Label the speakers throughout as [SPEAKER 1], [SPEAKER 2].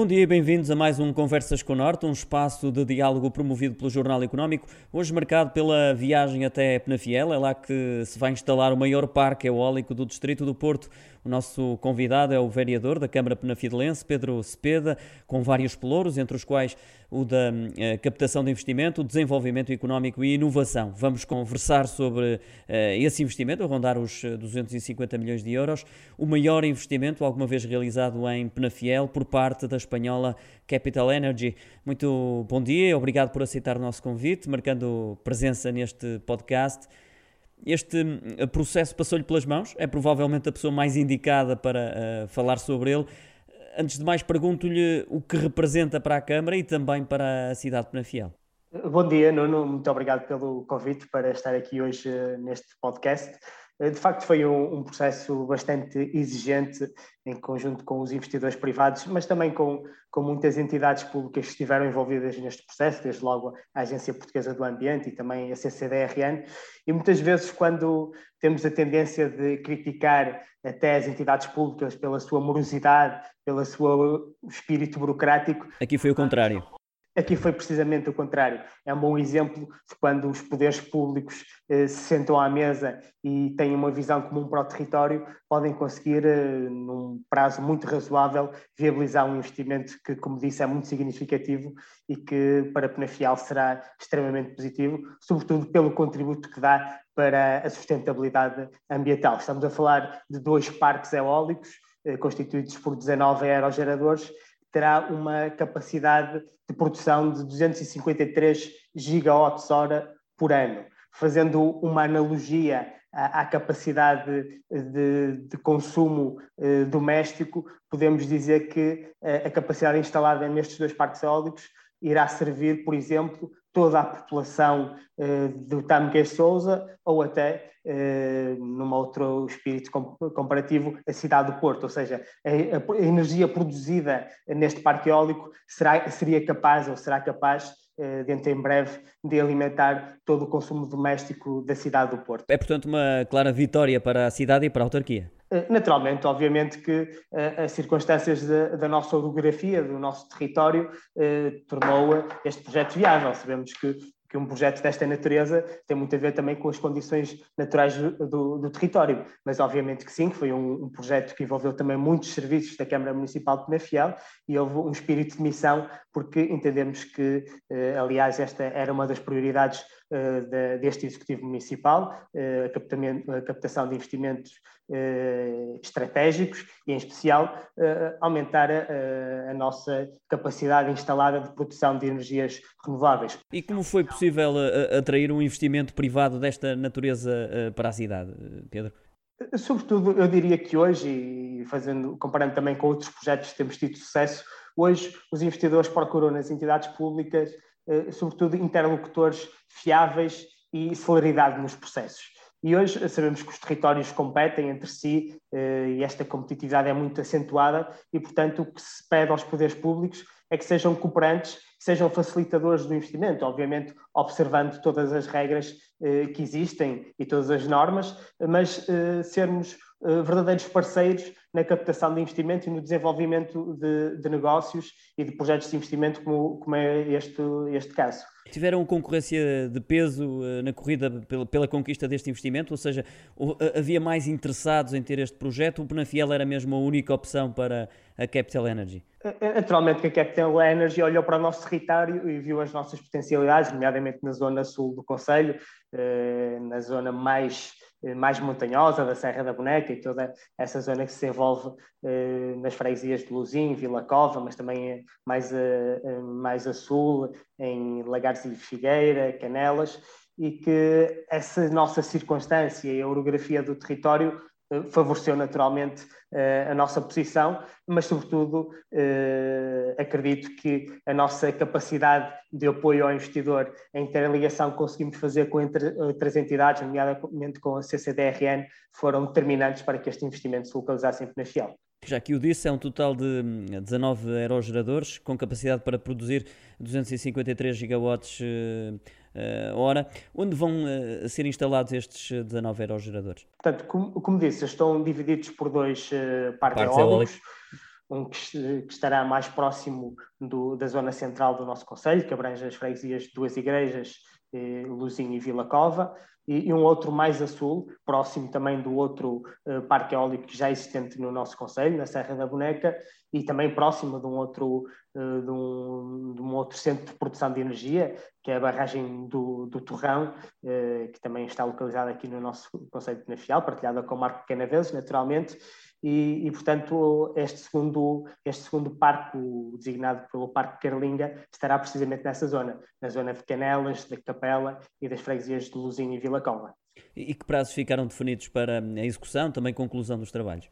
[SPEAKER 1] Bom dia e bem-vindos a mais um Conversas com o Norte, um espaço de diálogo promovido pelo Jornal Económico, hoje marcado pela viagem até Penafiel, é lá que se vai instalar o maior parque eólico do Distrito do Porto. O nosso convidado é o vereador da Câmara Penafidelense, Pedro Cepeda, com vários pelouros, entre os quais o da eh, captação de investimento, desenvolvimento económico e inovação. Vamos conversar sobre eh, esse investimento, a rondar os 250 milhões de euros, o maior investimento alguma vez realizado em Penafiel por parte da espanhola Capital Energy. Muito bom dia, obrigado por aceitar o nosso convite, marcando presença neste podcast. Este hum, processo passou-lhe pelas mãos, é provavelmente a pessoa mais indicada para uh, falar sobre ele. Antes de mais, pergunto-lhe o que representa para a Câmara e também para a cidade de Penafiel.
[SPEAKER 2] Bom dia, Nuno. Muito obrigado pelo convite para estar aqui hoje uh, neste podcast. De facto, foi um, um, processo bastante exigente em conjunto com os investidores privados, mas também com, com muitas entidades públicas que estiveram envolvidas neste processo, desde logo a Agência Portuguesa do Ambiente e também a CCDRN. E muitas vezes, quando temos a tendência de criticar até as entidades públicas pela sua morosidade, pelo seu espírito burocrático.
[SPEAKER 1] Aqui foi o contrário.
[SPEAKER 2] Aqui foi precisamente o contrário. É um bom exemplo de quando os poderes públicos eh, se sentam à mesa e têm uma visão comum para o território, podem conseguir, eh, num prazo muito razoável, viabilizar um investimento que, como disse, é muito significativo e que para Penafiel será extremamente positivo, sobretudo pelo contributo que dá para a sustentabilidade ambiental. Estamos a falar de dois parques eólicos, eh, constituídos por 19 aerogeradores, terá uma capacidade de produção de 253 gigawatts-hora por ano. Fazendo uma analogia à, capacidade de, de consumo eh, doméstico, podemos dizer que eh, a capacidade instalada nestes dois parques eólicos irá servir, por exemplo, toda a população eh, do Tamque Souza ou até, eh, num outro espírito comparativo, a cidade do Porto. Ou seja, a, a energia produzida neste parque eólico será, seria capaz ou será capaz eh, dentro em breve de alimentar todo o consumo doméstico da cidade do Porto.
[SPEAKER 1] É, portanto, uma clara vitória para a cidade e para a autarquia.
[SPEAKER 2] Eh, naturalmente, obviamente que uh, as circunstâncias de, da nossa orografia, do nosso território, uh, tornou este projeto viável. Sabemos que, que um projeto desta natureza tem muito a ver também com as condições naturais do, do território, mas obviamente que sim, que foi um, um, projeto que envolveu também muitos serviços da Câmara Municipal de Penafiel e houve um espírito de missão, porque entendemos que, uh, aliás, esta era uma das prioridades deste Executivo Municipal, uh, a, captação de investimentos uh, estratégicos e, em especial, aumentar a, a, nossa capacidade instalada de produção de energias renováveis.
[SPEAKER 1] E como foi possível atrair um investimento privado desta natureza para a cidade, Pedro?
[SPEAKER 2] Sobretudo, eu diria que hoje, e fazendo, comparando também com outros projetos que temos tido sucesso, hoje os investidores procuram nas entidades públicas eh, sobretudo interlocutores fiáveis e celeridade nos processos. E hoje sabemos que os territórios competem entre si eh, e esta competitividade é muito acentuada e, portanto, o que se pede aos poderes públicos é que sejam cooperantes, sejam facilitadores do investimento, obviamente observando todas as regras eh, que existem e todas as normas, mas sermos verdadeiros parceiros na captação de investimento e no desenvolvimento de, de negócios e de projetos de investimento, como, como é este, este caso.
[SPEAKER 1] Tiveram concorrência de peso eh, na corrida pela, pela, conquista deste investimento? Ou seja, havia mais interessados em ter este projeto? O Penafiel era mesmo a única opção para a Capital Energy?
[SPEAKER 2] Naturalmente que a Capital Energy olhou para o nosso território e viu as nossas potencialidades, nomeadamente na zona sul do Conselho, eh, na zona mais eh, mais montanhosa da Serra da Boneca e toda essa zona que se envolve eh, nas freguesias de Luzim, Vila Cova, mas também mais a, mais a sul, em Lagares e Figueira, Canelas, e que essa nossa circunstância e a orografia do território eh, favoreceu naturalmente uh, a nossa posição, mas sobretudo uh, acredito que a nossa capacidade de apoio ao investidor, a interligação que conseguimos fazer com outras entidades, nomeadamente com a CCDRN, foram determinantes para que este investimento se localizasse em Penafiel.
[SPEAKER 1] Já que o disse, é um total de 19 hum, aerogeradores com capacidade para produzir 253 gigawatts uh, hora. Onde vão uh, ser instalados estes 19 aerogeradores?
[SPEAKER 2] Portanto, como, como disse, estão divididos por dois uh, parques, eólicos. um que, que estará mais próximo do, da zona central do nosso Conselho, que abrange as freguesias de duas igrejas, eh, Luzinho e Vila Cova, e, e, um outro mais a sul, próximo também do outro eh, parque eólico que já existente no nosso Conselho, na Serra da Boneca, e também próximo de um outro, eh, de um, de um outro centro de produção de energia, que é a barragem do, do Torrão, eh, que também está localizada aqui no nosso Conselho de Penafiel, partilhada com o Marco Canaveses, naturalmente, e, e, portanto, este segundo, este segundo parque, designado pelo Parque Carlinga, estará precisamente nessa zona, na zona de Canelas, da Capela e das freguesias de Luzinho e Vila Cova.
[SPEAKER 1] E que prazos ficaram definidos para a execução, também conclusão dos trabalhos?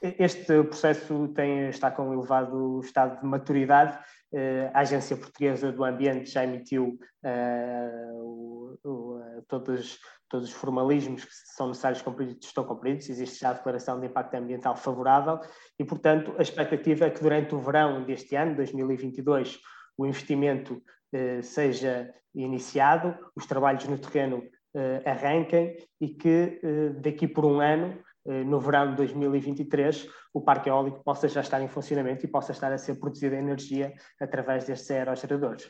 [SPEAKER 2] Este processo tem, está com elevado estado de maturidade. Eh, a Agência Portuguesa do Ambiente já emitiu uh, o, o, todos, todos os formalismos que são necessários cumpridos estão cumpridos, existe já a declaração de impacto ambiental favorável e, portanto, a expectativa é que durante o verão deste ano, 2022, o investimento uh, seja iniciado, os trabalhos no terreno uh, arranquem e que daqui por um ano no verão de 2023, o parque eólico possa já estar em funcionamento e possa estar a ser produzida energia através destes aerogeradores.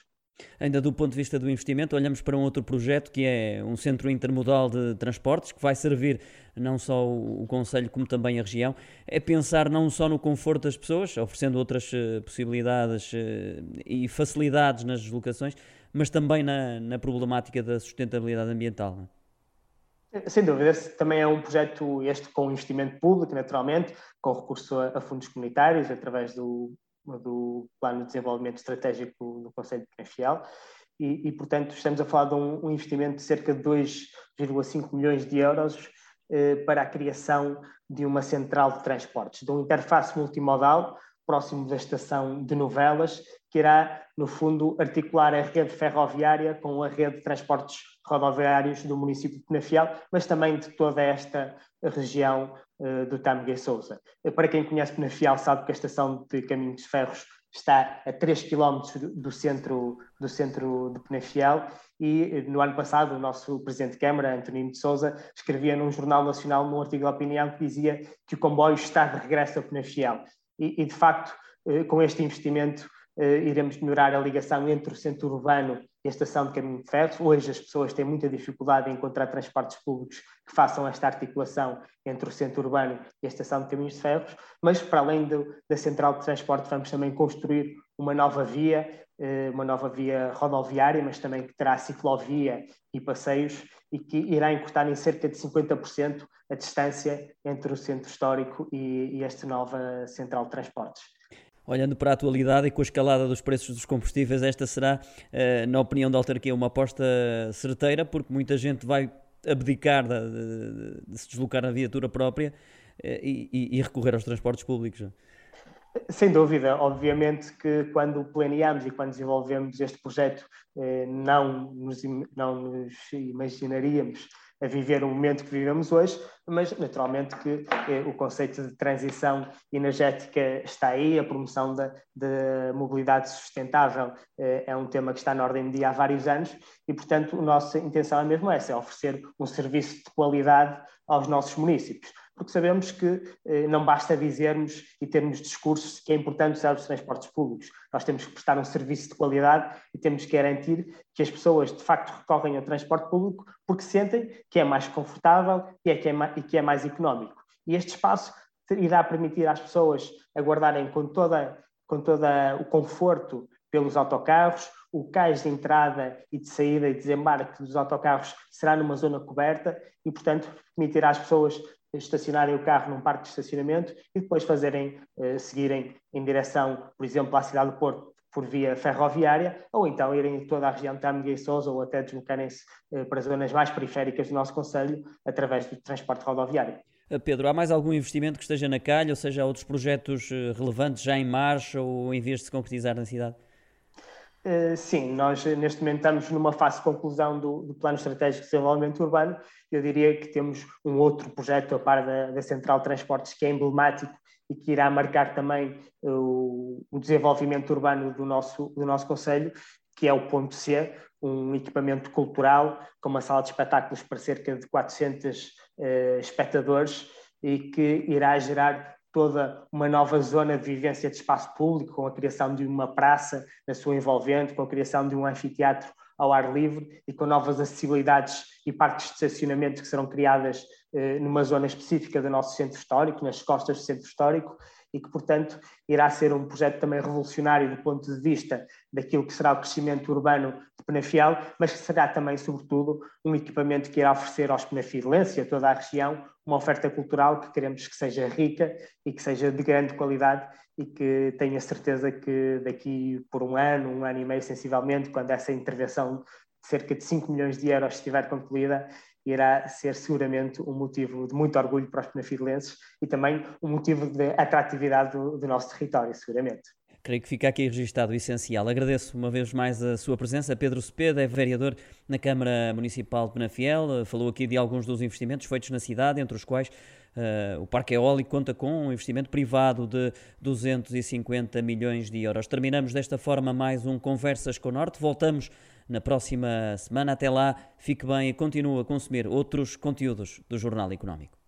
[SPEAKER 1] Ainda do ponto de vista do investimento, olhamos para um outro projeto que é um centro intermodal de transportes, que vai servir não só o Conselho como também a região. É pensar não só no conforto das pessoas, oferecendo outras eh, possibilidades eh, e facilidades nas deslocações, mas também na, na problemática da sustentabilidade ambiental.
[SPEAKER 2] Sem dúvida, também é um projeto, este com investimento público, naturalmente, com recurso a, fundos comunitários, através do, do Plano de Desenvolvimento Estratégico do Conselho de Penafiel, e, e, portanto, estamos a falar de um, um investimento de cerca de 2,5 milhões de euros eh, para a criação de uma central de transportes, de um interface multimodal próximo da estação de Novelas, que irá, no fundo, articular a rede ferroviária com a rede de transportes rodoviários do município de Penafiel, mas também de toda esta região uh, do Tâmega Sousa. Para quem conhece Penafiel sabe que a estação de Caminhos Ferros está a 3 km do centro, do centro de Penafiel e no ano passado o nosso Presidente de Câmara, Antonino de Sousa, escrevia num jornal nacional, num artigo de opinião, que dizia que o comboio está de regresso a Penafiel. E, e de facto, eh, com este investimento, eh, iremos melhorar a ligação entre o centro urbano e a estação de caminho de ferro. Hoje as pessoas têm muita dificuldade em encontrar transportes públicos que façam esta articulação entre o centro urbano e a estação de caminhos de ferro, mas para além do, da central de transporte vamos também construir uma nova via, eh, uma nova via rodoviária, mas também que terá ciclovia e passeios e que irá encurtar em cerca de 50% a distância entre o centro histórico e, esta nova central de transportes
[SPEAKER 1] olhando para a atualidade e com a escalada dos preços dos combustíveis, esta será, eh, na opinião da autarquia, uma aposta certeira, porque muita gente vai abdicar de, se deslocar na viatura própria eh, e, e, recorrer aos transportes públicos.
[SPEAKER 2] Sem dúvida, obviamente que quando planeamos e quando desenvolvemos este projeto, eh, não nos, não nos imaginaríamos a viver o momento que vivemos hoje, mas naturalmente que eh, o conceito de transição energética está aí, a promoção da, da mobilidade sustentável eh, é um tema que está na ordem do dia há vários anos e, portanto, a nossa intenção é mesmo essa, é oferecer um serviço de qualidade aos nossos municípios porque sabemos que eh, não basta dizermos e termos discursos que é importante usar os transportes públicos. Nós temos que prestar um serviço de qualidade e temos que garantir que as pessoas de facto recorrem ao transporte público porque sentem que é mais confortável e, é que, é mais, e que é mais económico. E este espaço irá permitir às pessoas aguardarem com toda, com toda o conforto pelos autocarros, o cais de entrada e de saída e desembarque dos autocarros será numa zona coberta e, portanto, permitirá às pessoas estacionarem o carro num parque de estacionamento e depois fazerem, uh, seguirem em direção, por exemplo, à cidade do Porto por via ferroviária, ou então irem toda a região de Tâmega e Sousa, ou até deslocarem-se uh, para zonas mais periféricas do nosso Conselho, através do transporte rodoviário.
[SPEAKER 1] Eh, Pedro, há mais algum investimento que esteja na calha, ou seja, há outros projetos relevantes já em marcha ou em vez de se concretizar na cidade?
[SPEAKER 2] Uh, sim, nós neste momento estamos numa fase de conclusão do, do, Plano Estratégico de Desenvolvimento Urbano. Eu diria que temos um outro projeto a par da, da Central de Transportes que é emblemático e que irá marcar também uh, o desenvolvimento urbano do nosso, do nosso Conselho, que é o Ponto C, um equipamento cultural com uma sala de espetáculos para cerca de 400 uh, espectadores e que irá gerar toda uma nova zona de vivência de espaço público, com a criação de uma praça na sua envolvente, com a criação de um anfiteatro ao ar livre e com novas acessibilidades e parques de estacionamento que serão criadas eh, numa zona específica do nosso centro histórico, nas costas do centro histórico, e que, portanto, irá ser um projeto também revolucionário do ponto de vista daquilo que será o crescimento urbano de Penafiel, mas que será também, sobretudo, um equipamento que irá oferecer aos penafilenses e a toda a região uma oferta cultural que queremos que seja rica e que seja de grande qualidade e que tenha certeza que daqui por um ano, um ano e meio sensivelmente, quando essa intervenção de cerca de 5 milhões de euros estiver concluída, irá ser seguramente um motivo de muito orgulho para os penafidelenses e também um motivo de atratividade do, do nosso território, seguramente.
[SPEAKER 1] Creio que fica aqui registado o essencial. Agradeço uma vez mais a sua presença. Pedro Cepeda é vereador na Câmara Municipal de Penafiel. Falou aqui de alguns dos investimentos feitos na cidade, entre os quais uh, o Parque Eólico conta com um investimento privado de 250 milhões de euros. Terminamos desta forma mais um Conversas com o Norte. Voltamos na próxima semana. Até lá, fique bem e continue a consumir outros conteúdos do Jornal Económico.